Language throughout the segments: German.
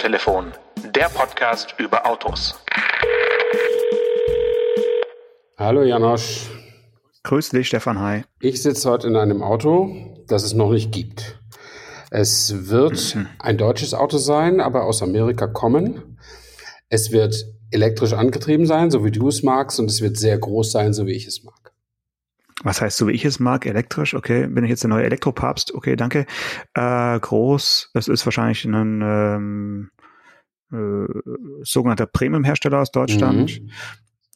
Autotelefon, der Podcast über Autos. Hallo Janosch. Grüß dich, Stefan Hai. Ich sitze heute in einem Auto, das es noch nicht gibt. Es wird mhm. ein deutsches Auto sein, aber aus Amerika kommen. Es wird elektrisch angetrieben sein, so wie du es magst, und es wird sehr groß sein, so wie ich es mag. Was heißt, so wie ich es mag, elektrisch? Okay, bin ich jetzt der neue Elektropapst? Okay, danke. Äh, groß, es ist wahrscheinlich ein ähm, äh, sogenannter Premium-Hersteller aus Deutschland. Mhm.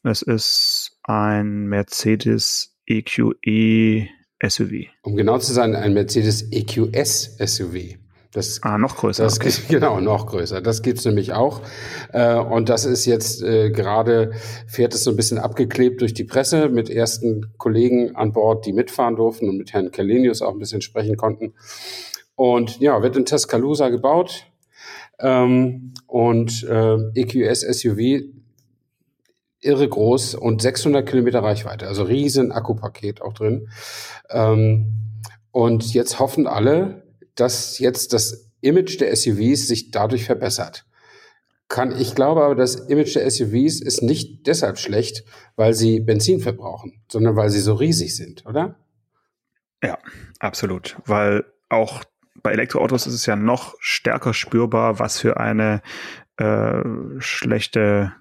Es ist ein Mercedes EQE SUV. Um genau zu sein, ein Mercedes EQS SUV. Das, ah, noch größer. Das, okay. Genau, noch größer. Das gibt's nämlich auch. Äh, und das ist jetzt äh, gerade, fährt es so ein bisschen abgeklebt durch die Presse mit ersten Kollegen an Bord, die mitfahren durften und mit Herrn Kellenius auch ein bisschen sprechen konnten. Und ja, wird in Tuscaloosa gebaut. Ähm, und äh, EQS SUV irre groß und 600 Kilometer Reichweite, also riesen Akkupaket auch drin. Ähm, und jetzt hoffen alle, dass jetzt das Image der SUVs sich dadurch verbessert. Kann, ich glaube aber, das Image der SUVs ist nicht deshalb schlecht, weil sie Benzin verbrauchen, sondern weil sie so riesig sind, oder? Ja, absolut. Weil auch bei Elektroautos ist es ja noch stärker spürbar, was für eine äh, schlechte,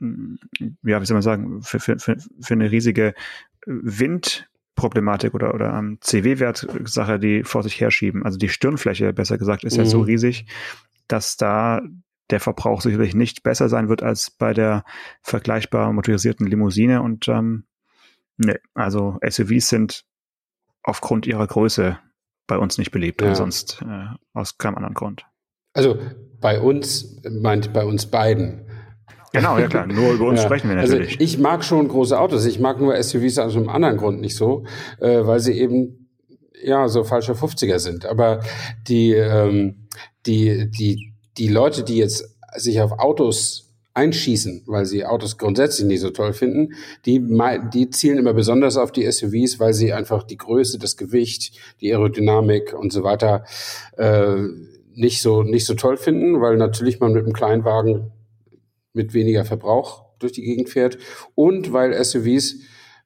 ja, wie soll man sagen, für, für, für eine riesige Wind- Problematik oder, oder ähm, CW-Wert-Sache, die vor sich herschieben. Also die Stirnfläche, besser gesagt, ist mhm. ja so mhm. riesig, dass da der Verbrauch sicherlich nicht besser sein wird als bei der vergleichbar motorisierten Limousine. Und ähm, nee, also SUVs sind aufgrund ihrer Größe bei uns nicht beliebt ja. und sonst äh, aus keinem anderen Grund. Also bei uns, meint bei uns beiden. Genau, ja klar. Nur über uns ja. sprechen wir also natürlich. Also ich mag schon große Autos. Ich mag nur SUVs aus einem anderen Grund nicht so, äh, weil sie eben ja so falsche 50er sind. Aber die ähm, die die die Leute, die jetzt sich auf Autos einschießen, weil sie Autos grundsätzlich nicht so toll finden, die, die zielen immer besonders auf die SUVs, weil sie einfach die Größe, das Gewicht, die Aerodynamik und so weiter äh, nicht so nicht so toll finden, weil natürlich man mit einem Kleinwagen mit weniger Verbrauch durch die Gegend fährt und weil SUVs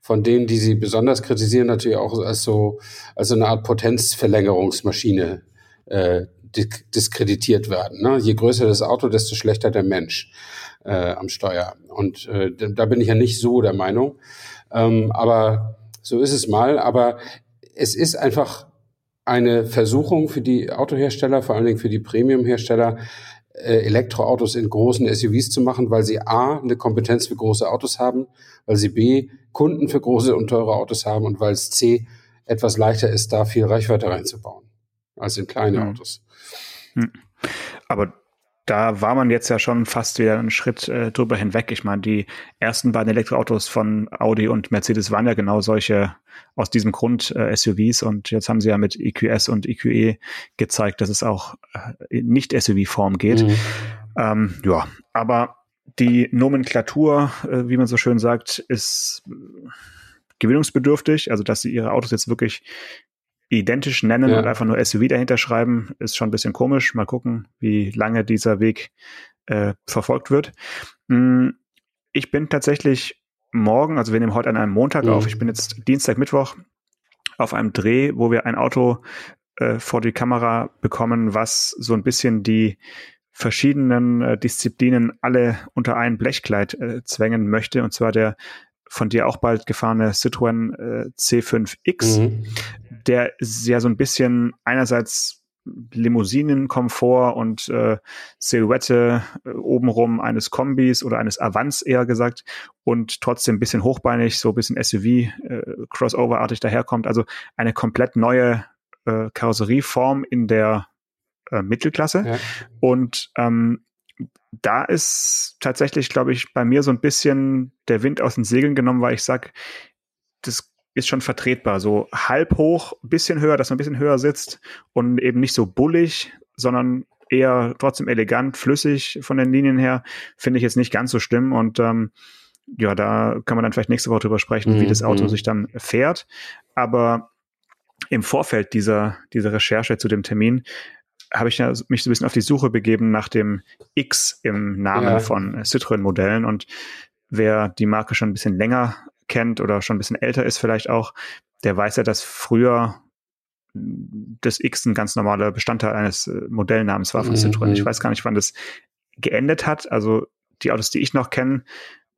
von denen, die sie besonders kritisieren, natürlich auch als so, als so eine Art Potenzverlängerungsmaschine äh, diskreditiert werden. Ne? Je größer das Auto, desto schlechter der Mensch äh, am Steuer. Und äh, da bin ich ja nicht so der Meinung. Ähm, aber so ist es mal. Aber es ist einfach eine Versuchung für die Autohersteller, vor allen Dingen für die Premium-Hersteller, Elektroautos in großen SUVs zu machen, weil sie A, eine Kompetenz für große Autos haben, weil sie B, Kunden für große und teure Autos haben und weil es C, etwas leichter ist, da viel Reichweite reinzubauen, als in kleine mhm. Autos. Hm. Aber da war man jetzt ja schon fast wieder einen Schritt äh, drüber hinweg. Ich meine, die ersten beiden Elektroautos von Audi und Mercedes waren ja genau solche aus diesem Grund äh, SUVs und jetzt haben sie ja mit EQS und EQE gezeigt, dass es auch äh, nicht SUV-Form geht. Mhm. Ähm, ja, aber die Nomenklatur, äh, wie man so schön sagt, ist gewinnungsbedürftig, also dass sie ihre Autos jetzt wirklich identisch nennen ja. und einfach nur SUV dahinter schreiben, ist schon ein bisschen komisch. Mal gucken, wie lange dieser Weg äh, verfolgt wird. Mm, ich bin tatsächlich morgen, also wir nehmen heute an einem Montag mhm. auf, ich bin jetzt Dienstag, Mittwoch auf einem Dreh, wo wir ein Auto äh, vor die Kamera bekommen, was so ein bisschen die verschiedenen äh, Disziplinen alle unter ein Blechkleid äh, zwängen möchte, und zwar der von dir auch bald gefahrene Citroën äh, C5X, mhm. der ja so ein bisschen einerseits Limousinenkomfort und äh, Silhouette äh, obenrum eines Kombis oder eines Avants eher gesagt und trotzdem ein bisschen hochbeinig, so ein bisschen SUV, äh, Crossover-artig daherkommt. Also eine komplett neue äh, Karosserieform in der äh, Mittelklasse. Ja. Und ähm, da ist tatsächlich, glaube ich, bei mir so ein bisschen der Wind aus den Segeln genommen, weil ich sag, das ist schon vertretbar. So halb hoch, bisschen höher, dass man ein bisschen höher sitzt und eben nicht so bullig, sondern eher trotzdem elegant, flüssig von den Linien her, finde ich jetzt nicht ganz so schlimm. Und ähm, ja, da kann man dann vielleicht nächste Woche drüber sprechen, mhm. wie das Auto mhm. sich dann fährt. Aber im Vorfeld dieser, dieser Recherche zu dem Termin habe ich ja mich so ein bisschen auf die Suche begeben nach dem X im Namen ja. von Citroën-Modellen und wer die Marke schon ein bisschen länger kennt oder schon ein bisschen älter ist vielleicht auch, der weiß ja, dass früher das X ein ganz normaler Bestandteil eines äh, Modellnamens war von mhm. Citroën. Ich weiß gar nicht, wann das geendet hat. Also die Autos, die ich noch kenne,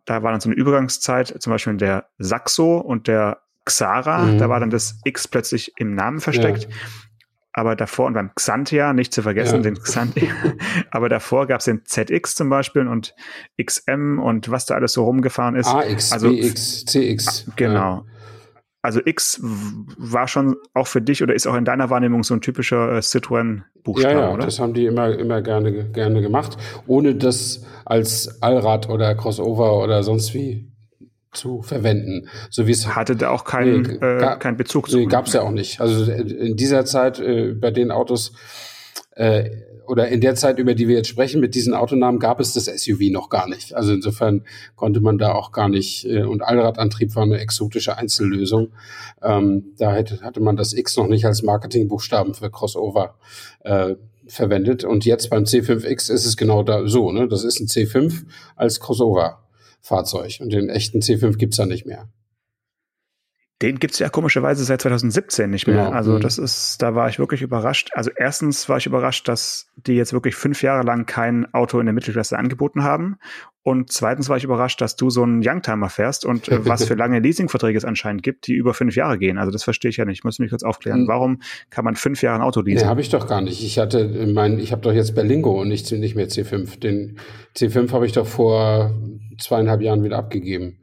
da war dann so eine Übergangszeit, zum Beispiel der Saxo und der Xara, mhm. da war dann das X plötzlich im Namen versteckt. Ja. Aber davor, und beim Xantia, nicht zu vergessen, ja. den Xantia, aber davor gab es den ZX zum Beispiel und XM und was da alles so rumgefahren ist. AX, also, BX, CX. Genau. Ja also X war schon auch für dich oder ist auch in deiner Wahrnehmung so ein typischer äh, Citroën-Buchstabe, ja, ja, oder? das haben die immer, immer gerne, gerne gemacht, ohne das als Allrad oder Crossover oder sonst wie zu verwenden. So wie es hatte da auch keinen nee, äh, keinen Bezug zu. Nee, gab es ja auch nicht. Also in dieser Zeit äh, bei den Autos äh, oder in der Zeit, über die wir jetzt sprechen, mit diesen Autonamen gab es das SUV noch gar nicht. Also insofern konnte man da auch gar nicht, äh, und Allradantrieb war eine exotische Einzellösung. Ähm, da hätte, hatte man das X noch nicht als Marketingbuchstaben für Crossover äh, verwendet. Und jetzt beim C5X ist es genau da so. Ne? Das ist ein C5 als Crossover-Fahrzeug. Und den echten C5 gibt's da nicht mehr. Den gibt's ja komischerweise seit 2017 nicht mehr. Genau. Also mhm. das ist, da war ich wirklich überrascht. Also erstens war ich überrascht, dass die jetzt wirklich fünf Jahre lang kein Auto in der Mittelklasse angeboten haben. Und zweitens war ich überrascht, dass du so einen Youngtimer fährst und äh, was für lange Leasingverträge es anscheinend gibt, die über fünf Jahre gehen. Also das verstehe ich ja nicht. Ich muss mich kurz aufklären. Mhm. Warum kann man fünf Jahre ein Auto leasen? Nee, habe ich doch gar nicht. Ich hatte mein, ich habe doch jetzt Berlingo und nicht, nicht mehr C5. Den C5 habe ich doch vor zweieinhalb Jahren wieder abgegeben.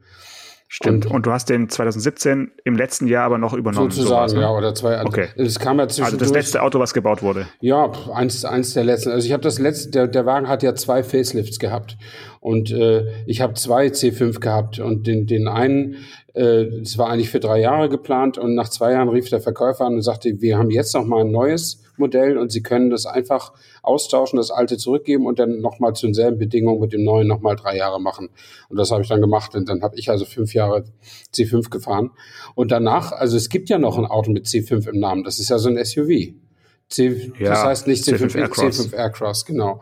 Stimmt. Und, und, du hast den 2017 im letzten Jahr aber noch übernommen. Sozusagen, sowas, ne? ja, oder zwei. Okay. Es kam ja Also das letzte Auto, was gebaut wurde. Ja, eins, eins der letzten. Also ich habe das letzte, der, der Wagen hat ja zwei Facelifts gehabt. Und äh, ich habe zwei C5 gehabt. Und den, den einen, äh, das war eigentlich für drei Jahre geplant. Und nach zwei Jahren rief der Verkäufer an und sagte, wir haben jetzt noch mal ein neues Modell und Sie können das einfach austauschen, das alte zurückgeben und dann nochmal zu denselben Bedingungen mit dem neuen nochmal drei Jahre machen. Und das habe ich dann gemacht und dann habe ich also fünf Jahre C5 gefahren. Und danach, also es gibt ja noch ein Auto mit C5 im Namen, das ist ja so ein SUV. C, ja, das heißt nicht C5, C5 Aircross, C5 Aircross genau.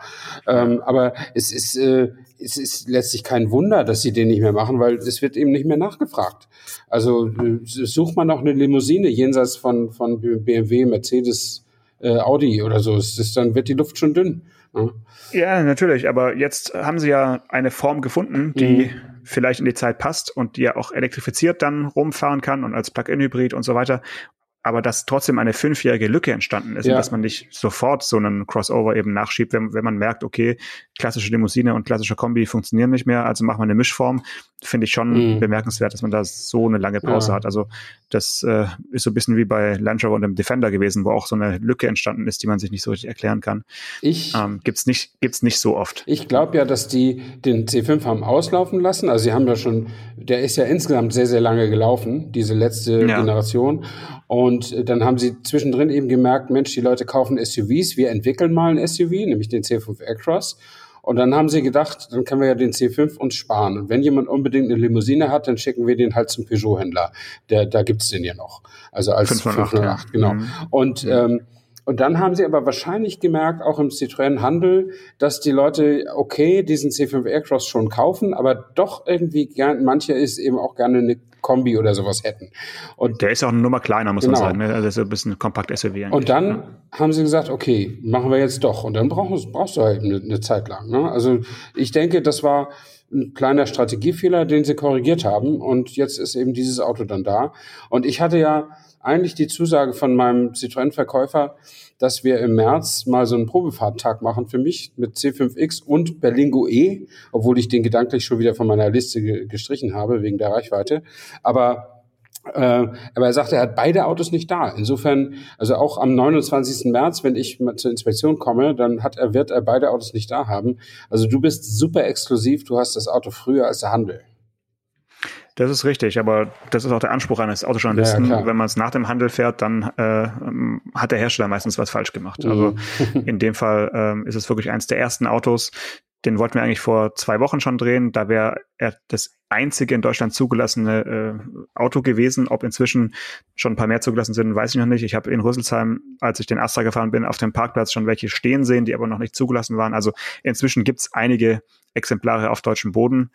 Ähm, aber es ist, äh, es ist letztlich kein Wunder, dass sie den nicht mehr machen, weil es wird eben nicht mehr nachgefragt. Also äh, sucht man noch eine Limousine jenseits von, von BMW, Mercedes, äh, Audi oder so. Es ist, dann wird die Luft schon dünn. Ja. ja, natürlich. Aber jetzt haben sie ja eine Form gefunden, die mhm. vielleicht in die Zeit passt und die ja auch elektrifiziert dann rumfahren kann und als Plug-in-Hybrid und so weiter aber dass trotzdem eine fünfjährige Lücke entstanden ist ja. und dass man nicht sofort so einen Crossover eben nachschiebt, wenn, wenn man merkt, okay, klassische Limousine und klassische Kombi funktionieren nicht mehr, also machen wir eine Mischform, finde ich schon mhm. bemerkenswert, dass man da so eine lange Pause ja. hat. Also das äh, ist so ein bisschen wie bei Land Rover und dem Defender gewesen, wo auch so eine Lücke entstanden ist, die man sich nicht so richtig erklären kann. Ich ähm, gibt's nicht gibt's nicht so oft. Ich glaube ja, dass die den C5 haben auslaufen lassen. Also sie haben ja schon, der ist ja insgesamt sehr sehr lange gelaufen, diese letzte ja. Generation. Und dann haben sie zwischendrin eben gemerkt, Mensch, die Leute kaufen SUVs, wir entwickeln mal ein SUV, nämlich den C5 Aircross. Und dann haben sie gedacht, dann können wir ja den C5 uns sparen. Und wenn jemand unbedingt eine Limousine hat, dann schicken wir den halt zum Peugeot-Händler. Der, da gibt's den ja noch. Also als 508, 508 ja. genau. Mhm. Und ähm, und dann haben sie aber wahrscheinlich gemerkt, auch im Citroën-Handel, dass die Leute, okay, diesen C5 Aircross schon kaufen, aber doch irgendwie gern, manche ist eben auch gerne eine Kombi oder sowas hätten. Und der ist auch eine Nummer kleiner, muss genau. man sagen. Ne? Also ist ein bisschen kompakt SUV. Und dann ne? haben sie gesagt, okay, machen wir jetzt doch. Und dann brauchst, brauchst du halt eine, eine Zeit lang. Ne? Also ich denke, das war ein kleiner Strategiefehler, den sie korrigiert haben. Und jetzt ist eben dieses Auto dann da. Und ich hatte ja eigentlich die Zusage von meinem Citroën-Verkäufer, dass wir im März mal so einen Probefahrttag machen für mich mit C5X und Berlingo E, obwohl ich den gedanklich schon wieder von meiner Liste ge gestrichen habe wegen der Reichweite. Aber äh, aber er sagte, er hat beide Autos nicht da. Insofern, also auch am 29. März, wenn ich mal zur Inspektion komme, dann hat er, wird er beide Autos nicht da haben. Also du bist super exklusiv, du hast das Auto früher als der Handel. Das ist richtig, aber das ist auch der Anspruch eines Autojournalisten. Ja, Wenn man es nach dem Handel fährt, dann äh, hat der Hersteller meistens was falsch gemacht. Also mhm. Also in dem Fall ähm, ist es wirklich eins der ersten Autos, den wollten wir eigentlich vor zwei Wochen schon drehen. Da wäre er das einzige in Deutschland zugelassene äh, Auto gewesen. Ob inzwischen schon ein paar mehr zugelassen sind, weiß ich noch nicht. Ich habe in Rüsselsheim, als ich den Astra gefahren bin, auf dem Parkplatz schon welche stehen sehen, die aber noch nicht zugelassen waren. Also inzwischen gibt es einige Exemplare auf deutschem Boden.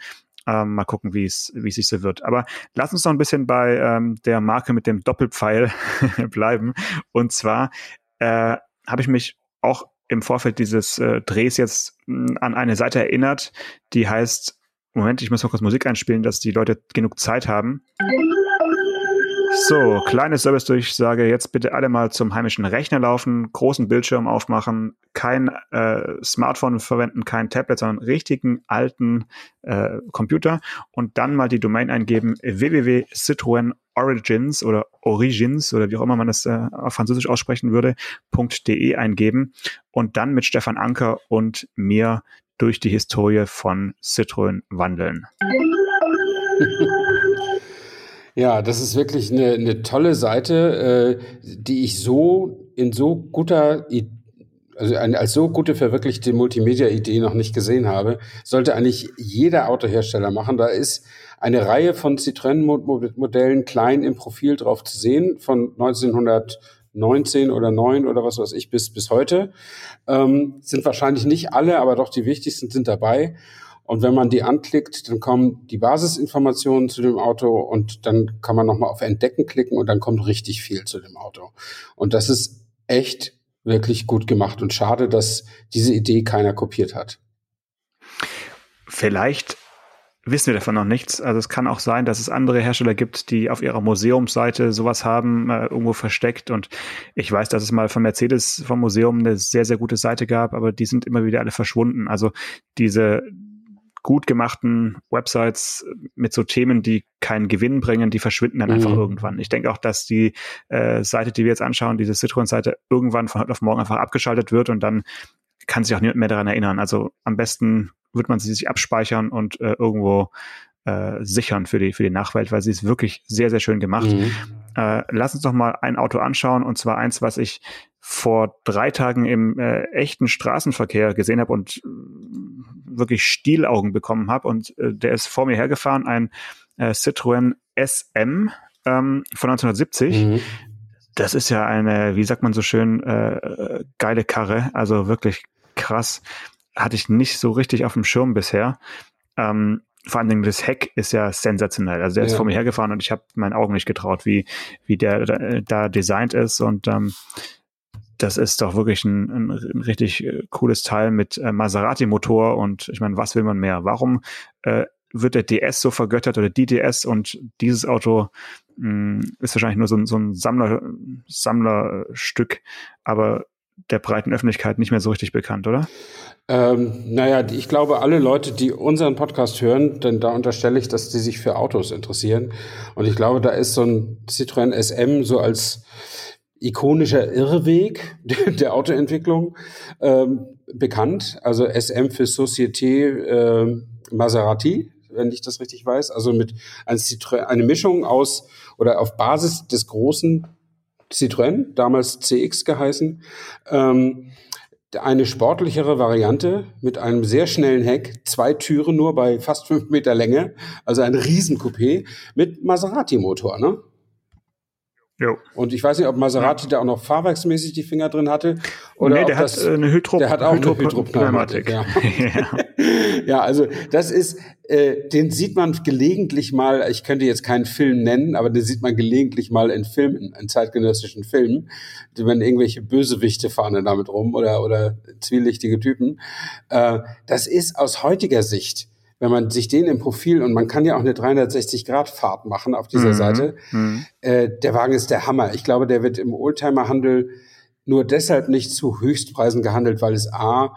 Ähm, mal gucken, wie es wie es sich so wird. Aber lass uns noch ein bisschen bei ähm, der Marke mit dem Doppelpfeil bleiben. Und zwar äh, habe ich mich auch im Vorfeld dieses äh, Drehs jetzt mh, hm, an eine Seite erinnert, die heißt, Moment, ich muss mal kurz Musik einspielen, dass die Leute genug Zeit haben. So, kleine Service-Durchsage. Jetzt bitte alle mal zum heimischen Rechner laufen, großen Bildschirm aufmachen, kein äh, Smartphone verwenden, kein Tablet, sondern richtigen alten äh, Computer und dann mal die Domain eingeben www.citroen Origins oder Origins oder wie auch immer man das äh, auf Französisch aussprechen würde, .de eingeben und dann mit Stefan Anker und mir durch die Historie von Citroën wandeln. Ja, das ist wirklich eine, eine tolle Seite, äh, die ich so in so guter, also als so gute verwirklichte Multimedia-Idee noch nicht gesehen habe. Sollte eigentlich jeder Autohersteller machen. Da ist eine Reihe von Citroën-Modellen klein im Profil drauf zu sehen, von 1919 oder 9 oder was weiß ich bis, bis heute. Ähm, sind wahrscheinlich nicht alle, aber doch die wichtigsten sind dabei. Und wenn man die anklickt, dann kommen die Basisinformationen zu dem Auto und dann kann man nochmal auf Entdecken klicken und dann kommt richtig viel zu dem Auto. Und das ist echt wirklich gut gemacht und schade, dass diese Idee keiner kopiert hat. Vielleicht wissen wir davon noch nichts. Also es kann auch sein, dass es andere Hersteller gibt, die auf ihrer Museumsseite sowas haben, äh, irgendwo versteckt. Und ich weiß, dass es mal von Mercedes vom Museum eine sehr, sehr gute Seite gab, aber die sind immer wieder alle verschwunden. Also diese gut gemachten Websites mit so Themen, die keinen Gewinn bringen, die verschwinden dann mhm. einfach irgendwann. Ich denke auch, dass die äh, Seite, die wir jetzt anschauen, diese Citroën-Seite, irgendwann von heute auf morgen einfach abgeschaltet wird und dann kann sich auch niemand mehr daran erinnern. Also am besten wird man sie sich abspeichern und äh, irgendwo äh, sichern für die, für die Nachwelt, weil sie ist wirklich sehr, sehr schön gemacht. Mhm. Äh, lass uns doch mal ein Auto anschauen und zwar eins, was ich vor drei Tagen im äh, echten Straßenverkehr gesehen habe und wirklich Stielaugen bekommen habe. Und äh, der ist vor mir hergefahren, ein äh, Citroën SM ähm, von 1970. Mhm. Das ist ja eine, wie sagt man so schön, äh, geile Karre. Also wirklich krass. Hatte ich nicht so richtig auf dem Schirm bisher. Ähm, vor allen Dingen das Heck ist ja sensationell. Also der ist vor mir hergefahren und ich habe meinen Augen nicht getraut, wie, wie der da, da designt ist. Und ähm, das ist doch wirklich ein, ein, richtig äh, cooles Teil mit äh, Maserati-Motor und ich meine, was will man mehr? Warum äh, wird der DS so vergöttert oder die DS und dieses Auto mh, hm, ist wahrscheinlich nur so ein, so ein Sammler, Sammlerstück, aber der breiten Öffentlichkeit nicht mehr so richtig bekannt, oder? Ähm, naja, ich glaube, alle Leute, die unseren Podcast hören, denn da unterstelle ich, dass die sich für Autos interessieren. Und ich glaube, da ist so ein Citroën SM so als ikonischer Irrweg der Autoentwicklung ähm, bekannt. Also SM für Société äh, Maserati, wenn ich das richtig weiß. Also mit ein Citroën, eine Mischung aus oder auf Basis des großen Citroën, damals CX geheißen. Ähm, eine sportlichere Variante mit einem sehr schnellen Heck, zwei Türen nur bei fast fünf Meter Länge, also ein Riesencoupé mit Maserati-Motor, ne? Jo. Und ich weiß nicht, ob Maserati ja. da auch noch fahrwerksmäßig die Finger drin hatte. Oder nee, der hat das, eine Hydro Der hat auch Hydro eine Hydropneumatik. Ja. ja. ja, also das ist, äh, den sieht man gelegentlich mal, ich könnte jetzt keinen Film nennen, aber den sieht man gelegentlich mal in Filmen, in zeitgenössischen Filmen, wenn irgendwelche Bösewichte fahren dann damit rum oder, oder zwielichtige Typen. Äh, das ist aus heutiger Sicht wenn man sich den im Profil und man kann ja auch eine 360-Grad-Fahrt machen auf dieser mhm. Seite, mhm. Äh, der Wagen ist der Hammer. Ich glaube, der wird im Oldtimer-Handel nur deshalb nicht zu Höchstpreisen gehandelt, weil es A,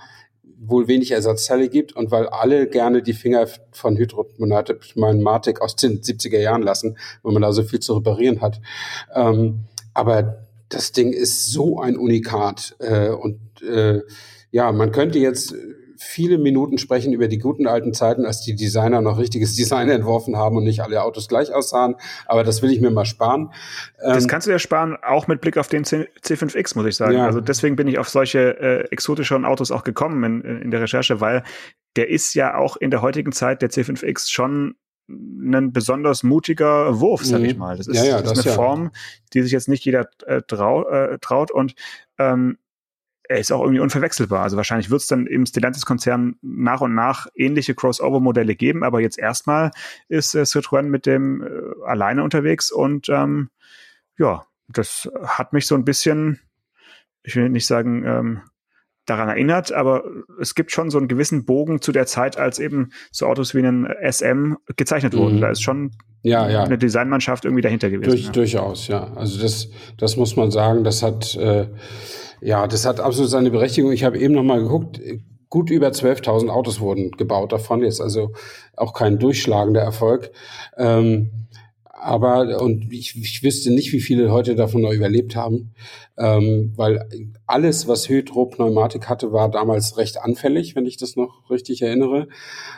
wohl wenig Ersatzteile gibt und weil alle gerne die Finger von Hydromatic aus den 70er Jahren lassen, wenn man da so viel zu reparieren hat. Ähm, aber das Ding ist so ein Unikat äh, und äh, ja, man könnte jetzt viele Minuten sprechen über die guten alten Zeiten, als die Designer noch richtiges Design entworfen haben und nicht alle Autos gleich aussahen. Aber das will ich mir mal sparen. Das ähm, kannst du ja sparen, auch mit Blick auf den C 5X, muss ich sagen. Ja. Also deswegen bin ich auf solche äh, exotischeren Autos auch gekommen in, in der Recherche, weil der ist ja auch in der heutigen Zeit, der C5X, schon ein besonders mutiger Wurf, sag mhm. ich mal. Das ist, ja, ja, das ist eine ja. Form, die sich jetzt nicht jeder äh, trau, äh, traut und ähm, er ist auch irgendwie unverwechselbar. Also wahrscheinlich wird es dann im Stellantis-Konzern nach und nach ähnliche Crossover-Modelle geben, aber jetzt erstmal ist äh, Citroën mit dem äh, alleine unterwegs und ähm, ja, das hat mich so ein bisschen, ich will nicht sagen, ähm, daran erinnert, aber es gibt schon so einen gewissen Bogen zu der Zeit, als eben so Autos wie ein SM gezeichnet wurden. Mhm. Da ist schon ja, ja. eine Designmannschaft irgendwie dahinter gewesen. Durch, ja. Durchaus, ja. Also das, das muss man sagen, das hat, äh, ja, das hat absolut seine Berechtigung. Ich habe eben noch mal geguckt, gut über 12.000 Autos wurden gebaut davon, jetzt also auch kein durchschlagender Erfolg. Ähm, aber und ich, ich wüsste nicht, wie viele heute davon noch überlebt haben, ähm, weil alles, was Hydro-Pneumatik hatte, war damals recht anfällig, wenn ich das noch richtig erinnere.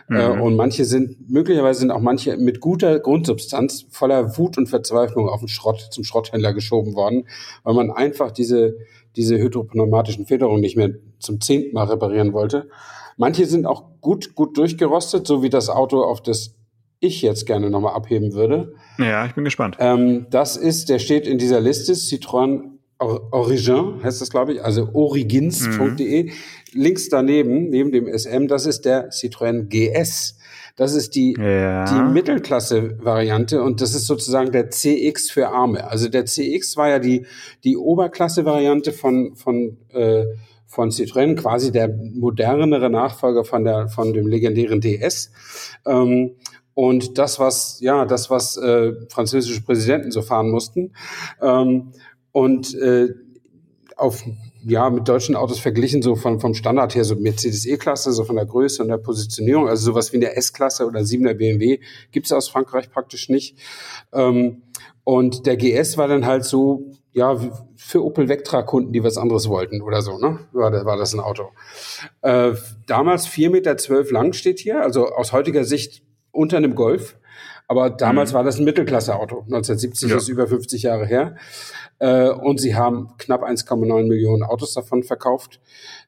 Äh, mhm. Äh, und manche sind, möglicherweise sind auch manche mit guter Grundsubstanz voller Wut und Verzweiflung auf den Schrott, zum Schrotthändler geschoben worden, weil man einfach diese, diese hydropneumatischen Federungen nicht mehr zum zehnten Mal reparieren wollte. Manche sind auch gut, gut durchgerostet, so wie das Auto, auf das ich jetzt gerne nochmal abheben würde. Ja, ich bin gespannt. Ähm, das ist, der steht in dieser Liste, Citroën Origin heißt das, glaube ich, also origins.de. Mhm. Links daneben, neben dem SM, das ist der Citroën GS. Das ist die, ja. die Mittelklasse-Variante und das ist sozusagen der CX für Arme. Also der CX war ja die, die Oberklasse-Variante von, von, äh, von Citroën, quasi der modernere Nachfolger von, der, von dem legendären DS. Ähm, und das, was, ja, das, was äh, französische Präsidenten so fahren mussten. Ähm, und äh, auf ja, mit deutschen Autos verglichen, so von, vom Standard her, so Mercedes E-Klasse, so von der Größe und der Positionierung, also sowas wie eine S-Klasse oder 7er BMW gibt's aus Frankreich praktisch nicht. Ähm, und der GS war dann halt so, ja, für Opel Vectra-Kunden, die was anderes wollten oder so, ne? War, war das ein Auto. Äh, damals 4,12 Meter lang steht hier, also aus heutiger Sicht unter einem Golf. Aber damals mhm. war das ein Mittelklasse-Auto. 1970 ja. ist über 50 Jahre her. Äh, und sie haben knapp 1,9 Millionen Autos davon verkauft.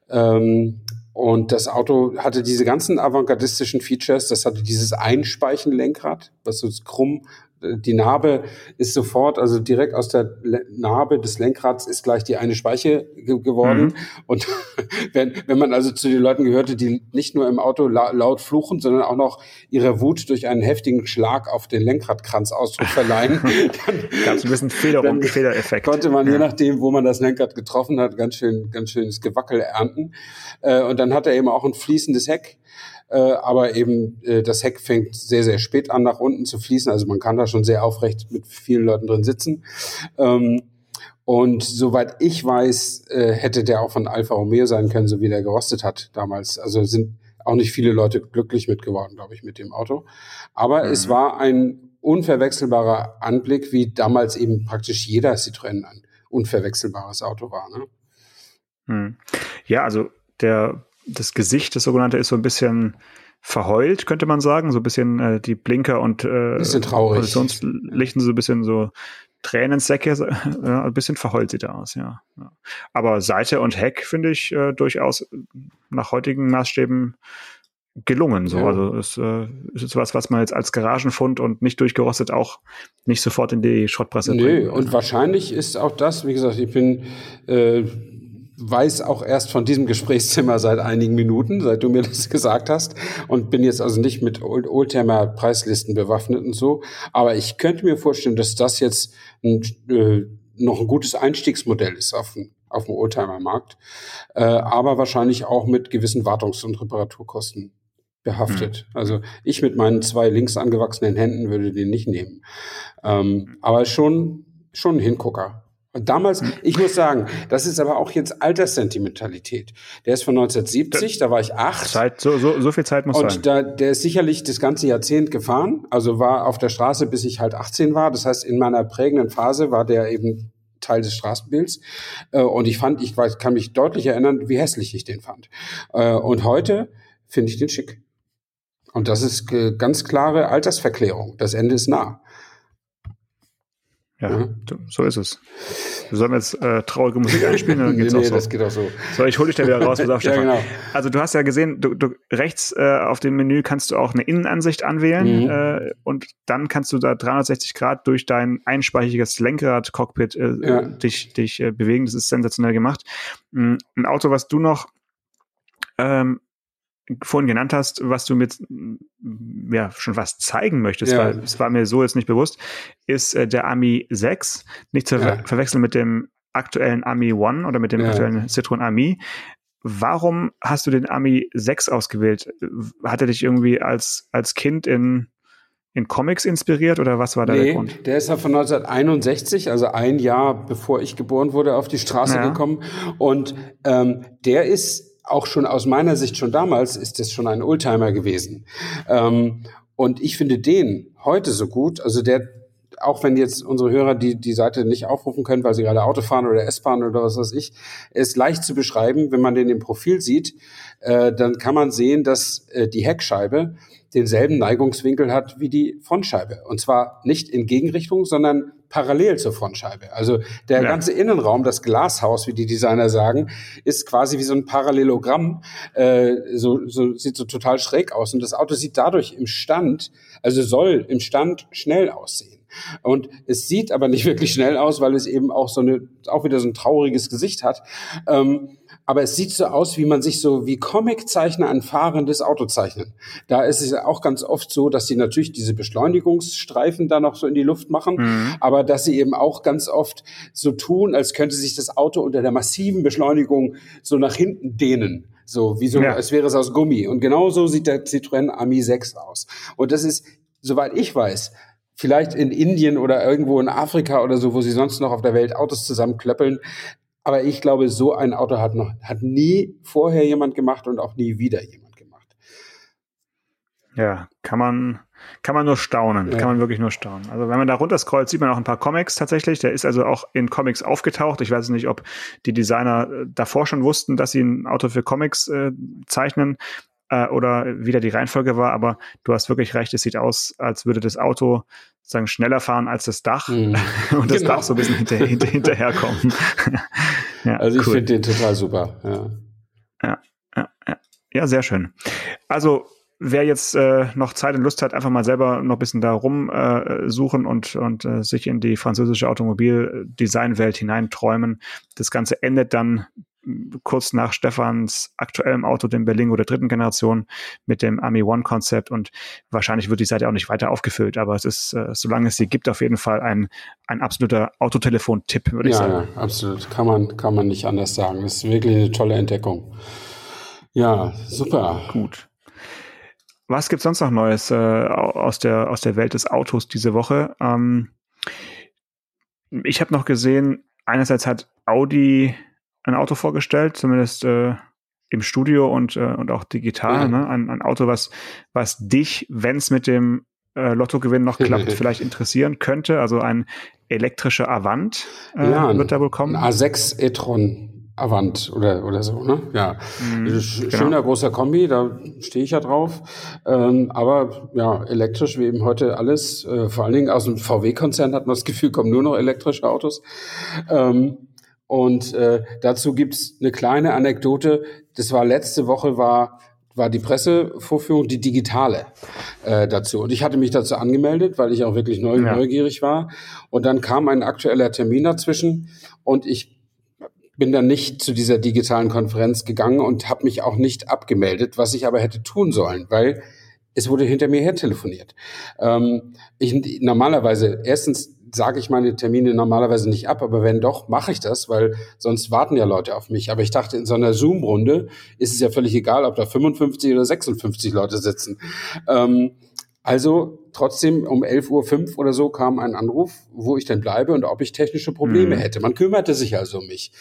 Ähm, und das Auto hatte diese ganzen avantgardistischen Features. Das hatte dieses Einspeichenlenkrad, was so krumm die Narbe ist sofort, also direkt aus der Narbe des Lenkrads ist gleich die eine Speiche ge geworden. Mhm. Und wenn, wenn man also zu den Leuten gehörte, die nicht nur im Auto la laut fluchen, sondern auch noch ihre Wut durch einen heftigen Schlag auf den Lenkradkranz Ausdruck verleihen, dann es ein bisschen Federung, Federeffekt. Konnte man ja. je nachdem, wo man das Lenkrad getroffen hat, ganz schön, ganz schönes Gewackel ernten. Äh, und dann hat er eben auch ein fließendes Heck äh, aber eben äh, das Heck fängt sehr, sehr spät an, nach unten zu fließen. Also man kann da schon sehr aufrecht mit vielen Leuten drin sitzen. Ähm, und soweit ich weiß, äh, hätte der auch von Alfa Romeo sein können, so wie der gerostet hat damals. Also sind auch nicht viele Leute glücklich mit geworden, glaube ich, mit dem Auto. Aber mhm. es war ein unverwechselbarer Anblick, wie damals eben praktisch jeder Citroën ein unverwechselbares Auto war. Ne? Mhm. Ja, also der das Gesicht, das sogenannte, ist so ein bisschen verheult, könnte man sagen. So ein bisschen äh, die Blinker und äh, bisschen traurig. Positionslichten so ein bisschen so Tränensäcke, ja, ein bisschen verheult sieht er aus, ja. ja. Aber Seite und Heck finde ich äh, durchaus nach heutigen Maßstäben gelungen. So. Ja. Also es äh, ist jetzt was, was man jetzt als Garagenfund und nicht durchgerostet auch nicht sofort in die Schrottpresse Nee, und wahrscheinlich ist auch das, wie gesagt, ich bin äh, weiß auch erst von diesem Gesprächszimmer seit einigen Minuten, seit du mir das gesagt hast und bin jetzt also nicht mit Oldtimer Preislisten bewaffnet und so. Aber ich könnte mir vorstellen, dass das jetzt ein, äh, noch ein gutes Einstiegsmodell ist auf, auf dem Oldtimer-Markt, äh, aber wahrscheinlich auch mit gewissen Wartungs- und Reparaturkosten behaftet. Mhm. Also ich mit meinen zwei links angewachsenen Händen würde den nicht nehmen. Ähm, aber schon, schon ein Hingucker. Damals, ich muss sagen, das ist aber auch jetzt Alterssentimentalität. Der ist von 1970, da, war ich acht. Zeit, so, so, so viel Zeit muss und sein. Und da, der ist sicherlich das ganze Jahrzehnt gefahren, also war auf der Straße, bis ich halt 18 war. Das heißt, in meiner prägenden Phase war der eben Teil des Straßenbilds. Äh, und ich fand, ich weiß, kann mich deutlich erinnern, wie hässlich ich den fand. Äh, und heute finde ich den schick. Und das ist ganz klare Altersverklärung. Das Ende ist nah. Ja, mhm. so ist es. Sollen wir jetzt äh, traurige Musik einspielen? Oder geht's nee, nee, so? das geht auch so. So, ich hole dich da wieder raus. Pass auf, ja, genau. Also du hast ja gesehen, du, du rechts äh, auf dem Menü kannst du auch eine Innenansicht anwählen mhm. äh, und dann kannst du da 360 Grad durch dein einspeichiges Lenkrad-Cockpit äh, ja. dich, dich äh, bewegen. Das ist sensationell gemacht. Mm, ein Auto, was du noch ähm, vorhin genannt hast, was du mir mm, ja schon was zeigen möchtest, ja. weil es war mir so jetzt nicht bewusst, ist äh, der Ami 6, nicht zu ja. verwechseln mit dem aktuellen Ami One oder mit dem ja. aktuellen Citroën Ami. Warum hast du den Ami 6 ausgewählt? Hat er dich irgendwie als, als Kind in, in Comics inspiriert oder was war da nee, der Grund? Der ist ja von 1961, also ein Jahr bevor ich geboren wurde, auf die Straße gekommen. Und ähm, der ist auch schon aus meiner Sicht schon damals ist es schon ein Oldtimer gewesen. Ähm, und ich finde den heute so gut, also der, auch wenn jetzt unsere Hörer die, die Seite nicht aufrufen können, weil sie gerade Auto fahren oder S-Bahn oder was weiß ich, ist leicht zu beschreiben. Wenn man den im Profil sieht, äh, dann kann man sehen, dass äh, die Heckscheibe denselben Neigungswinkel hat wie die Frontscheibe. Und zwar nicht in Gegenrichtung, sondern parallel zur Frontscheibe. Also der ja. ganze Innenraum, das Glashaus, wie die Designer sagen, ist quasi wie so ein Parallelogramm. Äh, so, so sieht so total schräg aus. Und das Auto sieht dadurch im Stand, also soll im Stand schnell aussehen. Und es sieht aber nicht wirklich schnell aus, weil es eben auch so eine, auch wieder so ein trauriges Gesicht hat. Ähm, aber es sieht so aus, wie man sich so wie Comiczeichner ein fahrendes Auto zeichnen. Da ist es ja auch ganz oft so, dass sie natürlich diese Beschleunigungsstreifen da noch so in die Luft machen, mhm. aber dass sie eben auch ganz oft so tun, als könnte sich das Auto unter der massiven Beschleunigung so nach hinten dehnen. So, wie so, ja. als wäre es aus Gummi. Und genau so sieht der Citroën Ami 6 aus. Und das ist, soweit ich weiß, vielleicht in Indien oder irgendwo in Afrika oder so, wo sie sonst noch auf der Welt Autos zusammenklöppeln. Aber ich glaube, so ein Auto hat noch, hat nie vorher jemand gemacht und auch nie wieder jemand gemacht. Ja, kann man, kann man nur staunen. Ja. Kann man wirklich nur staunen. Also wenn man da runterscrollt, sieht man auch ein paar Comics tatsächlich. Der ist also auch in Comics aufgetaucht. Ich weiß nicht, ob die Designer äh, davor schon wussten, dass sie ein Auto für Comics äh, zeichnen äh, oder wieder die Reihenfolge war, aber du hast wirklich recht, es sieht aus, als würde das Auto sagen schneller fahren als das Dach mm. und das genau. Dach so ein bisschen hinter, hinter, hinterherkommen. ja, also ich cool. finde den total super. Ja. Ja, ja, ja. ja, sehr schön. Also wer jetzt äh, noch Zeit und Lust hat, einfach mal selber noch ein bisschen da rumsuchen äh, und, und äh, sich in die französische Automobildesignwelt hineinträumen. Das Ganze endet dann kurz nach Stefans aktuellem Auto, dem Berlingo der dritten Generation, mit dem Ami One Konzept und wahrscheinlich wird die Seite auch nicht weiter aufgefüllt, aber es ist, äh, solange es sie gibt, auf jeden Fall ein, ein absoluter Autotelefon-Tipp, würde ich ja, sagen. Ja, absolut. Kann man, kann man nicht anders sagen. Das ist wirklich eine tolle Entdeckung. Ja, super. Gut. Was gibt's sonst noch Neues äh, aus, der, aus der Welt des Autos diese Woche? Ähm, ich habe noch gesehen, einerseits hat Audi ein Auto vorgestellt, zumindest äh, im Studio und, äh, und auch digital. Ja. Ne? Ein, ein Auto, was, was dich, wenn es mit dem äh, Lottogewinn noch klappt, vielleicht interessieren könnte. Also ein elektrischer Avant äh, ja, wird da wohl kommen. Ein A6 e-tron Avant oder, oder so, ne? Ja. Mhm, Schöner genau. großer Kombi, da stehe ich ja drauf. Ähm, aber ja, elektrisch wie eben heute alles. Äh, vor allen Dingen aus dem VW-Konzern hat man das Gefühl, kommen nur noch elektrische Autos. Ähm, und äh, dazu gibt's eine kleine Anekdote. Das war letzte Woche war war die Pressevorführung die digitale äh, dazu. Und ich hatte mich dazu angemeldet, weil ich auch wirklich neu, ja. neugierig war. Und dann kam ein aktueller Termin dazwischen und ich bin dann nicht zu dieser digitalen Konferenz gegangen und habe mich auch nicht abgemeldet, was ich aber hätte tun sollen, weil es wurde hinter mir her telefoniert. Ähm, ich normalerweise erstens sage ich meine Termine normalerweise nicht ab, aber wenn doch, mache ich das, weil sonst warten ja Leute auf mich. Aber ich dachte, in so einer Zoom-Runde ist es ja völlig egal, ob da 55 oder 56 Leute sitzen. Ähm, also trotzdem um 11.05 Uhr oder so kam ein Anruf, wo ich denn bleibe und ob ich technische Probleme mhm. hätte. Man kümmerte sich also um mich.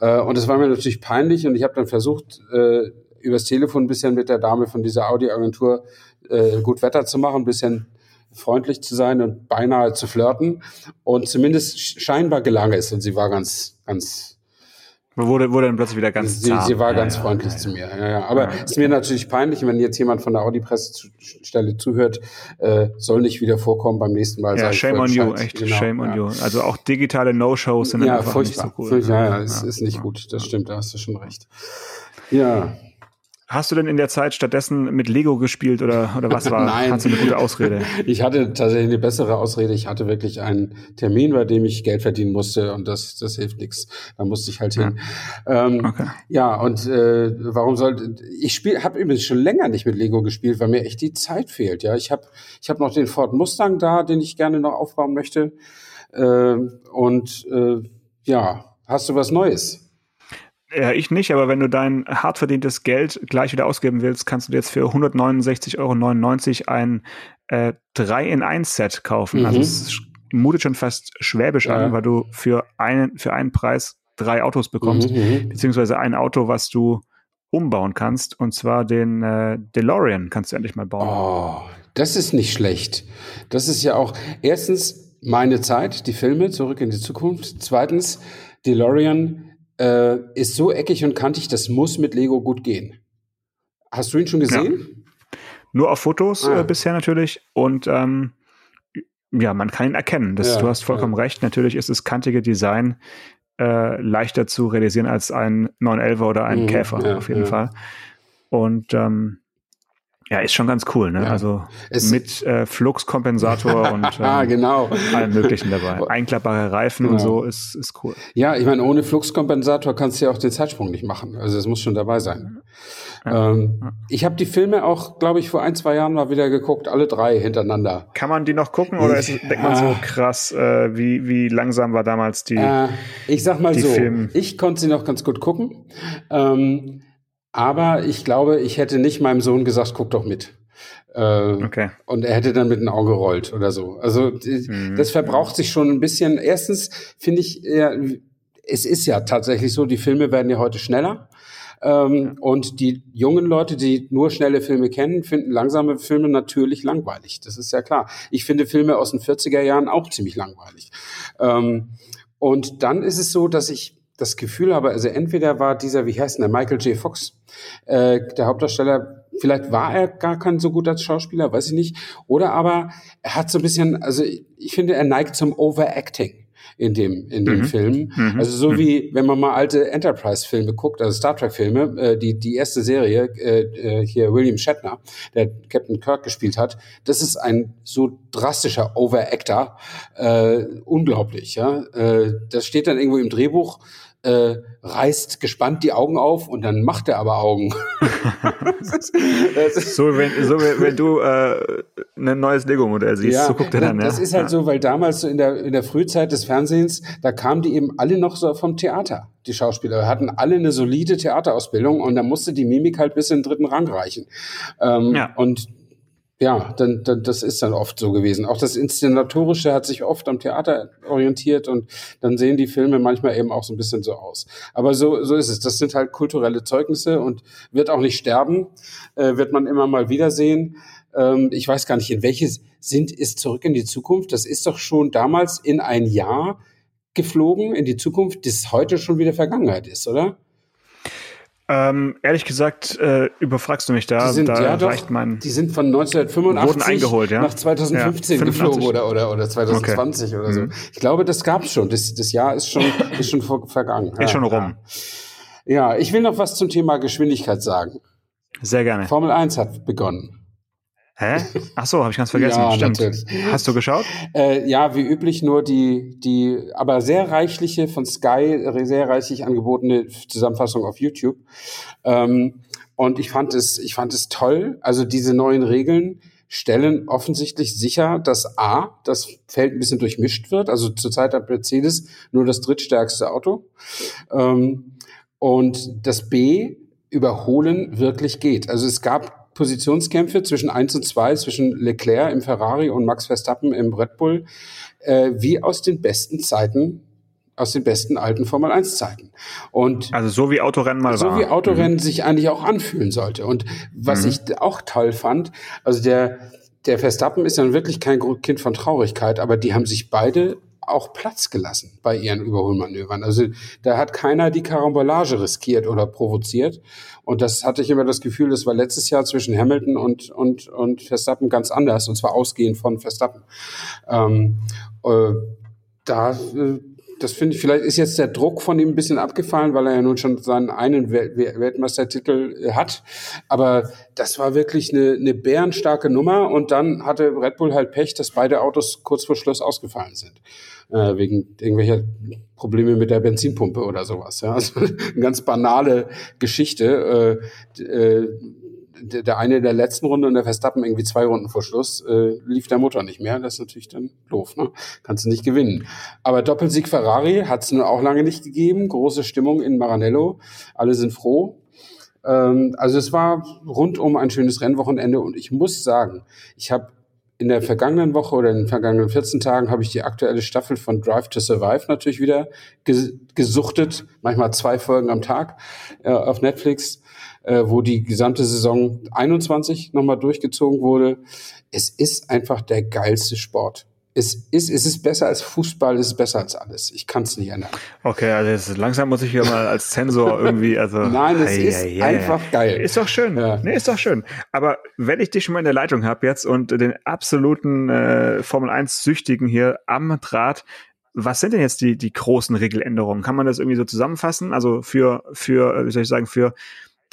Äh, und das war mir natürlich peinlich und ich habe dann versucht, äh, übers Telefon ein bisschen mit der Dame von dieser Audi-Agentur äh, gut Wetter zu machen, ein bisschen freundlich zu sein und beinahe zu flirten. Und zumindest scheinbar gelang es. Und sie war ganz, ganz, Wurde, wurde dann plötzlich wieder ganz sie, zahm. sie war ja, ganz ja, freundlich ja, zu mir. Ja, ja. Aber ist mir natürlich peinlich, wenn jetzt jemand von der Audi-Pressestelle zuhört, äh, soll nicht wieder vorkommen beim nächsten Mal. Ja, shame on you, echt, genau, shame on you. Also auch digitale No-Shows sind ja, einfach furchtbar, nicht so cool. Furchtbar, ja, ja, ist, ist nicht gut, das stimmt, da hast du schon recht. Ja. Hast du denn in der Zeit stattdessen mit Lego gespielt oder, oder was war? Nein. Hast du eine gute Ausrede? Ich hatte tatsächlich eine bessere Ausrede. Ich hatte wirklich einen Termin, bei dem ich Geld verdienen musste und das, das hilft nichts. Da musste ich halt hin. Ja, ähm, okay. ja und äh, warum sollte ich? Habe übrigens schon länger nicht mit Lego gespielt, weil mir echt die Zeit fehlt. Ja, ich habe ich habe noch den Ford Mustang da, den ich gerne noch aufbauen möchte. Äh, und äh, ja, hast du was Neues? Ja, ich nicht, aber wenn du dein hart verdientes Geld gleich wieder ausgeben willst, kannst du dir jetzt für 169,99 Euro ein äh, 3-in-1-Set kaufen. Mhm. Also es mutet schon fast schwäbisch Ja. an, weil du für einen, für einen Preis drei Autos bekommst, Mhm, mhm. beziehungsweise ein Auto, was du umbauen kannst, und zwar den äh, DeLorean kannst du endlich mal bauen. Oh, das ist nicht schlecht. Das ist ja auch erstens meine Zeit, die Filme zurück in die Zukunft. Zweitens, DeLorean äh, ist so eckig und kantig, das muss mit Lego gut gehen. Hast du ihn schon gesehen? Nur auf Fotos Ah. äh, bisher natürlich und ähm, ja, man kann ihn erkennen. Das, Ja, du hast vollkommen recht. Natürlich ist das kantige Design äh, leichter zu realisieren als ein 911 oder ein Mhm, Käfer, ja, auf jeden ja. Fall. Und ähm, ja, ist schon ganz cool, ne? Ja. Also Es- mit äh, Fluxkompensator und ähm, Ah, genau. allem möglichen dabei. Einklappbare Reifen und Genau. so ist, ist cool. Ja, ich meine, ohne Fluxkompensator kannst du ja auch den Zeitsprung nicht machen. Also es muss schon dabei sein. Ähm, ich habe die Filme auch, glaube ich, vor ein, zwei Jahren mal wieder geguckt, alle drei hintereinander. Kann man die noch gucken oder ist, denkt man so ah. krass, äh, wie, wie langsam war damals die Äh, ich sag mal so, Film- ich konnte sie noch ganz gut gucken. Ähm, aber ich glaube, ich hätte nicht meinem Sohn gesagt, guck doch mit. Äh, Okay. Und er hätte dann mit dem Auge gerollt oder so. Also Mhm. das verbraucht sich schon ein bisschen. Erstens finde ich, ja, es ist ja tatsächlich so, die Filme werden ja heute schneller. Ähm, Und die jungen Leute, die nur schnelle Filme kennen, finden langsame Filme natürlich langweilig. Das ist ja klar. Ich finde Filme aus den 40er Jahren auch ziemlich langweilig. Ähm, und dann ist es so, dass ich das Gefühl habe, also entweder war dieser, wie heißt denn der, Michael J. Fox, äh, der Hauptdarsteller, vielleicht war er gar kein so guter Schauspieler, weiß ich nicht, oder aber er hat so ein bisschen, also ich, ich finde, er neigt zum Overacting in dem, in dem Mhm. Film. Mhm. Also so wie, wenn man mal alte Enterprise-Filme guckt, also Star Trek-Filme, äh, die, die erste Serie, äh, äh, hier William Shatner, der Captain Kirk gespielt hat, das ist ein so drastischer Overactor, äh, unglaublich, ja. Äh, das steht dann irgendwo im Drehbuch, äh, reißt gespannt die Augen auf und dann macht er aber Augen. So, wenn, so wenn, du äh, ein neues Lego-Modell siehst, so guckt er dann, das ja. ist halt ja. so, weil damals so in der, in der Frühzeit des Fernsehens, da kamen die eben alle noch so vom Theater, die Schauspieler, hatten alle eine solide Theaterausbildung und da musste die Mimik halt bis in den dritten Rang reichen. Ähm, Ja. Und ja, dann, dann, das ist dann oft so gewesen. Auch das Inszenatorische hat sich oft am Theater orientiert und dann sehen die Filme manchmal eben auch so ein bisschen so aus. Aber so, so ist es. Das sind halt kulturelle Zeugnisse und wird auch nicht sterben, äh, wird man immer mal wiedersehen. Ähm, ich weiß gar nicht, in welches sind ist zurück in die Zukunft. Das ist doch schon damals in ein Jahr geflogen in die Zukunft, das heute schon wieder Vergangenheit ist, oder? Ähm, ehrlich gesagt, äh, überfragst du mich da. Die sind, da ja, doch, reicht mein. die sind von 1985 Wurden eingeholt, ja? nach 2015 Ja, geflogen 85. oder, oder, oder 2020 oder so. Mhm. Ich glaube, das gab's schon. Das, das Jahr ist schon, ist schon vergangen. Ist schon rum. Ja. ja, ich will noch was zum Thema Geschwindigkeit sagen. Sehr gerne. Formel 1 hat begonnen. Hä? Ach so, habe ich ganz vergessen. Ja, Stimmt. natürlich. Hast du geschaut? Äh, ja, wie üblich nur die, die, aber sehr reichliche von Sky, sehr reichlich angebotene Zusammenfassung auf YouTube. Ähm, und ich fand es, ich fand es toll. Also diese neuen Regeln stellen offensichtlich sicher, dass A, das Feld ein bisschen durchmischt wird. Also zurzeit hat Mercedes nur das drittstärkste Auto. Ähm, und das B, überholen wirklich geht. Also es gab Positionskämpfe zwischen 1 und 2, zwischen Leclerc im Ferrari und Max Verstappen im Red Bull, äh, wie aus den besten Zeiten, aus den besten alten Formel 1 Zeiten. Und Also so wie Autorennen mal so war. wie Autorennen sich eigentlich auch anfühlen sollte. Und was Mhm. ich auch toll fand, also der, der Verstappen ist dann wirklich kein Kind von Traurigkeit, aber die haben sich beide auch Platz gelassen bei ihren Überholmanövern. Also da hat keiner die Karambolage riskiert oder provoziert. Und das hatte ich immer das Gefühl, das war letztes Jahr zwischen Hamilton und, und, und Verstappen ganz anders, und zwar ausgehend von Verstappen. Ähm, äh, da äh, das finde ich, vielleicht ist jetzt der Druck von ihm ein bisschen abgefallen, weil er ja nun schon seinen einen Weltmeistertitel äh, hat. Aber das war wirklich eine, eine bärenstarke Nummer. Und dann hatte Red Bull halt Pech, dass beide Autos kurz vor Schluss ausgefallen sind. Äh, wegen irgendwelcher Probleme mit der Benzinpumpe oder sowas. Ja. Also eine ganz banale Geschichte. Äh, äh, der eine in der letzten Runde und der Verstappen irgendwie zwei Runden vor Schluss, äh, lief der Motor nicht mehr. Das ist natürlich dann doof, ne? Kannst du nicht gewinnen. Aber Doppelsieg Ferrari hat es nur auch lange nicht gegeben. Große Stimmung in Maranello. Alle sind froh. Ähm, also es war rundum ein schönes Rennwochenende und ich muss sagen, ich habe in der vergangenen Woche oder in den vergangenen 14 Tagen habe ich die aktuelle Staffel von Drive to Survive natürlich wieder gesuchtet, manchmal zwei Folgen am Tag äh, auf Netflix äh, wo die gesamte Saison 21 nochmal durchgezogen wurde. Es ist einfach der geilste Sport. Es ist, es ist besser als Fußball, es ist besser als alles. Ich kann es nicht ändern. Okay, also jetzt, langsam muss ich hier mal als Zensor irgendwie, also. Nein, es ei, ist ei, einfach ei. geil. Ist doch schön. Ja. Nee, ist doch schön. Aber wenn ich dich schon mal in der Leitung habe jetzt und den absoluten äh, Formel 1-Süchtigen hier am Draht, was sind denn jetzt die, die großen Regeländerungen? Kann man das irgendwie so zusammenfassen? Also für, für, äh, wie soll ich sagen, für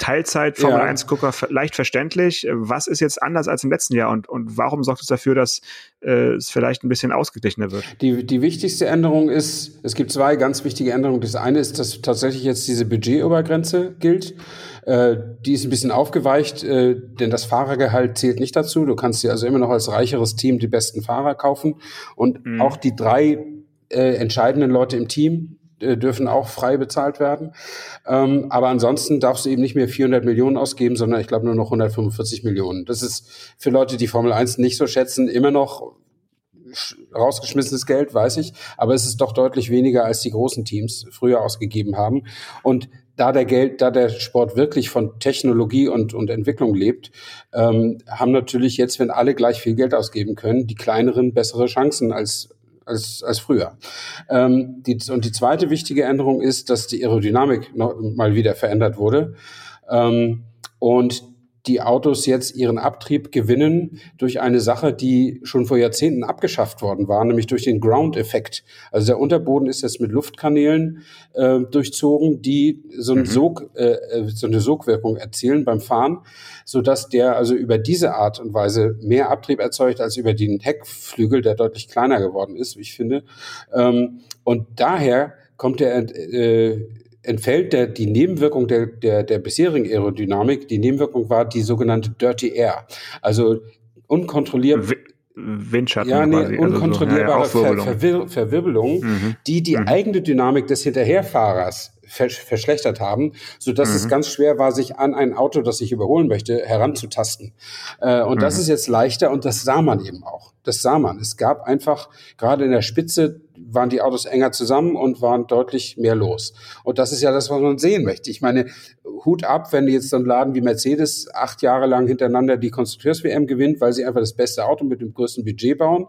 Teilzeit Formel ja. 1 Gucker leicht verständlich. Was ist jetzt anders als im letzten Jahr und, und warum sorgt es dafür, dass äh, es vielleicht ein bisschen ausgeglichener wird? Die, die wichtigste Änderung ist, es gibt zwei ganz wichtige Änderungen. Das eine ist, dass tatsächlich jetzt diese Budgetobergrenze gilt. Äh, die ist ein bisschen aufgeweicht, äh, denn das Fahrergehalt zählt nicht dazu. Du kannst dir also immer noch als reicheres Team die besten Fahrer kaufen und mhm. auch die drei äh, entscheidenden Leute im Team, dürfen auch frei bezahlt werden. Ähm, aber ansonsten darfst du eben nicht mehr 400 Millionen ausgeben, sondern ich glaube nur noch 145 Millionen. Das ist für Leute, die Formel 1 nicht so schätzen, immer noch rausgeschmissenes Geld, weiß ich, aber es ist doch deutlich weniger, als die großen Teams früher ausgegeben haben. Und da der Geld, da der Sport wirklich von Technologie und, und Entwicklung lebt, ähm, haben natürlich jetzt, wenn alle gleich viel Geld ausgeben können, die kleineren bessere Chancen als als, als früher. Ähm, die, und die zweite wichtige Änderung ist, dass die Aerodynamik noch mal wieder verändert wurde. Ähm, und die Autos jetzt ihren Abtrieb gewinnen durch eine Sache, die schon vor Jahrzehnten abgeschafft worden war, nämlich durch den Ground-Effekt. Also der Unterboden ist jetzt mit Luftkanälen äh, durchzogen, die so, ein mhm. Sog, äh, äh, so eine Sogwirkung erzielen beim Fahren, so dass der also über diese Art und Weise mehr Abtrieb erzeugt als über den Heckflügel, der deutlich kleiner geworden ist, wie ich finde. Ähm, und daher kommt der äh, entfällt der, die Nebenwirkung der, der, der bisherigen Aerodynamik. Die Nebenwirkung war die sogenannte Dirty Air. Also unkontrollierbar. Windschatten ja, nee, quasi. unkontrollierbare also so, ja, Ver Verwir Verwirbelungen, mhm. die die mhm. eigene Dynamik des Hinterherfahrers verschlechtert haben, so dass mhm. es ganz schwer war, sich an ein Auto, das ich überholen möchte, heranzutasten. Äh, und das mhm. ist jetzt leichter und das sah man eben auch. Das sah man. Es gab einfach gerade in der Spitze waren die Autos enger zusammen und waren deutlich mehr los. Und das ist ja das, was man sehen möchte. Ich meine, Hut ab, wenn jetzt so ein Laden wie Mercedes acht Jahre lang hintereinander die Konstrukteurs-WM gewinnt, weil sie einfach das beste Auto mit dem größten Budget bauen.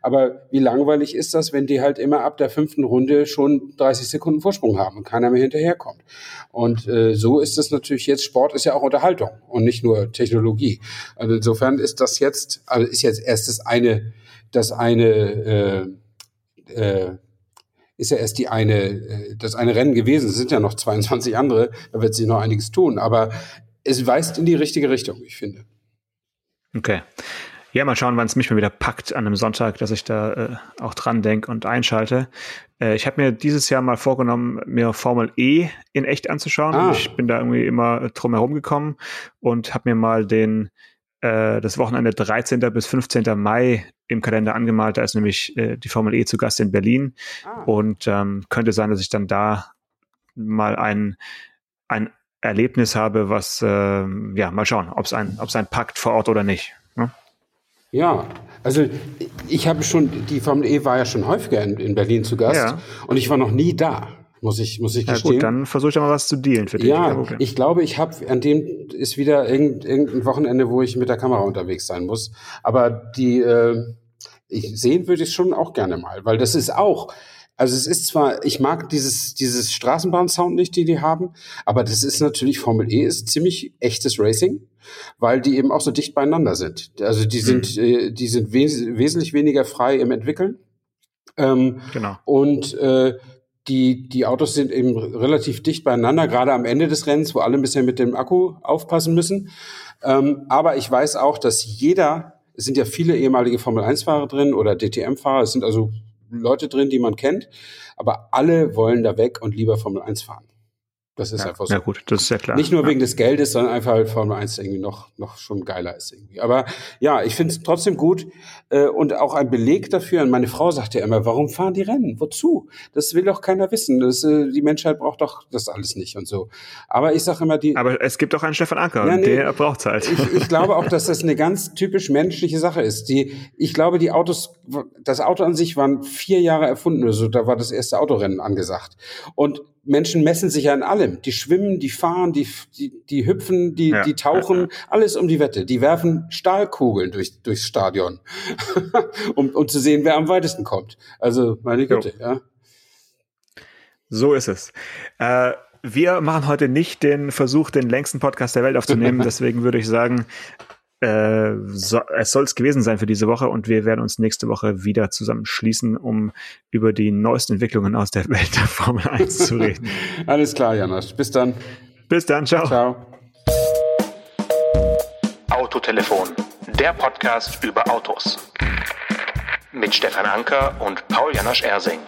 Aber wie langweilig ist das, wenn die halt immer ab der fünften Runde schon 30 Sekunden Vorsprung haben und keiner mehr hinterherkommt? Und äh, so ist es natürlich jetzt, Sport ist ja auch Unterhaltung und nicht nur Technologie. Also insofern ist das jetzt, also ist jetzt erst das eine, das eine äh, äh, ist ja erst die eine, äh, das eine Rennen gewesen. Es sind ja noch 22 andere, da wird sich noch einiges tun. Aber es weist in die richtige Richtung, ich finde. Okay. Ja, mal schauen, wann es mich mal wieder packt an einem Sonntag, dass ich da äh, auch dran denke und einschalte. Äh, ich habe mir dieses Jahr mal vorgenommen, mir Formel E in echt anzuschauen. Ah. Ich bin da irgendwie immer drum herum gekommen und habe mir mal den äh, das Wochenende 13. bis 15. Mai im Kalender angemalt. Da ist nämlich äh, die Formel E zu Gast in Berlin. Ah. Und ähm, könnte sein, dass ich dann da mal ein, ein Erlebnis habe, was, äh, ja, mal schauen, ob es ein, ob's ein packt vor Ort oder nicht. Ne? Ja, also ich habe schon, die Formel E war ja schon häufiger in, in Berlin zu Gast ja. und ich war noch nie da muss ich, muss ich gestehen. Ja gut, dann versuche ich mal was zu dealen für dich. Ja, ich glaube, ich habe, an dem ist wieder irgendein, irgendein Wochenende, wo ich mit der Kamera unterwegs sein muss. Aber die, äh, ich sehen würde ich schon auch gerne mal, weil das ist auch, also es ist zwar, ich mag dieses, dieses Straßenbahn-Sound nicht, die die haben, aber das ist natürlich, Formel E ist ziemlich echtes Racing, weil die eben auch so dicht beieinander sind. Also die sind, mhm. äh, die sind wes wesentlich weniger frei im Entwickeln. Ähm, genau. Und äh, die, die Autos sind eben relativ dicht beieinander, gerade am Ende des Rennens, wo alle ein bisschen mit dem Akku aufpassen müssen. Ähm, aber ich weiß auch, dass jeder, es sind ja viele ehemalige Formel-1-Fahrer drin oder DTM-Fahrer, es sind also Leute drin, die man kennt, aber alle wollen da weg und lieber Formel 1 fahren. Das ist ja, einfach so. Ja gut, das ist ja klar. Nicht nur ja. wegen des Geldes, sondern einfach weil Formel 1 irgendwie noch, noch schon geiler ist irgendwie. Aber ja, ich finde es trotzdem gut äh, und auch ein Beleg dafür. Und meine Frau sagt ja immer, warum fahren die Rennen? Wozu? Das will doch keiner wissen. Das, äh, die Menschheit braucht doch das alles nicht und so. Aber ich sage immer, die... Aber es gibt auch einen Stefan Anker, ja, nee, der braucht's halt. Ich, ich glaube auch, dass das eine ganz typisch menschliche Sache ist. Die, ich glaube, die Autos, das Auto an sich waren vier Jahre erfunden oder so. Da war das erste Autorennen angesagt. Und Menschen messen sich ja in allem. Die schwimmen, die fahren, die, die, die hüpfen, die, ja, die tauchen, alles um die Wette. Die werfen Stahlkugeln durch, durchs Stadion, um, um zu sehen, wer am weitesten kommt. Also, meine Güte, ja. So ist es. Äh, wir machen heute nicht den Versuch, den längsten Podcast der Welt aufzunehmen. Deswegen würde ich sagen, äh, so, es soll es gewesen sein für diese Woche und wir werden uns nächste Woche wieder zusammenschließen, um über die neuesten Entwicklungen aus der Welt der Formel 1 zu reden. Alles klar, Janas. Bis dann. Bis dann. Ciao. Ciao. Autotelefon, der Podcast über Autos. Mit Stefan Anker und Paul Janosch Ersing.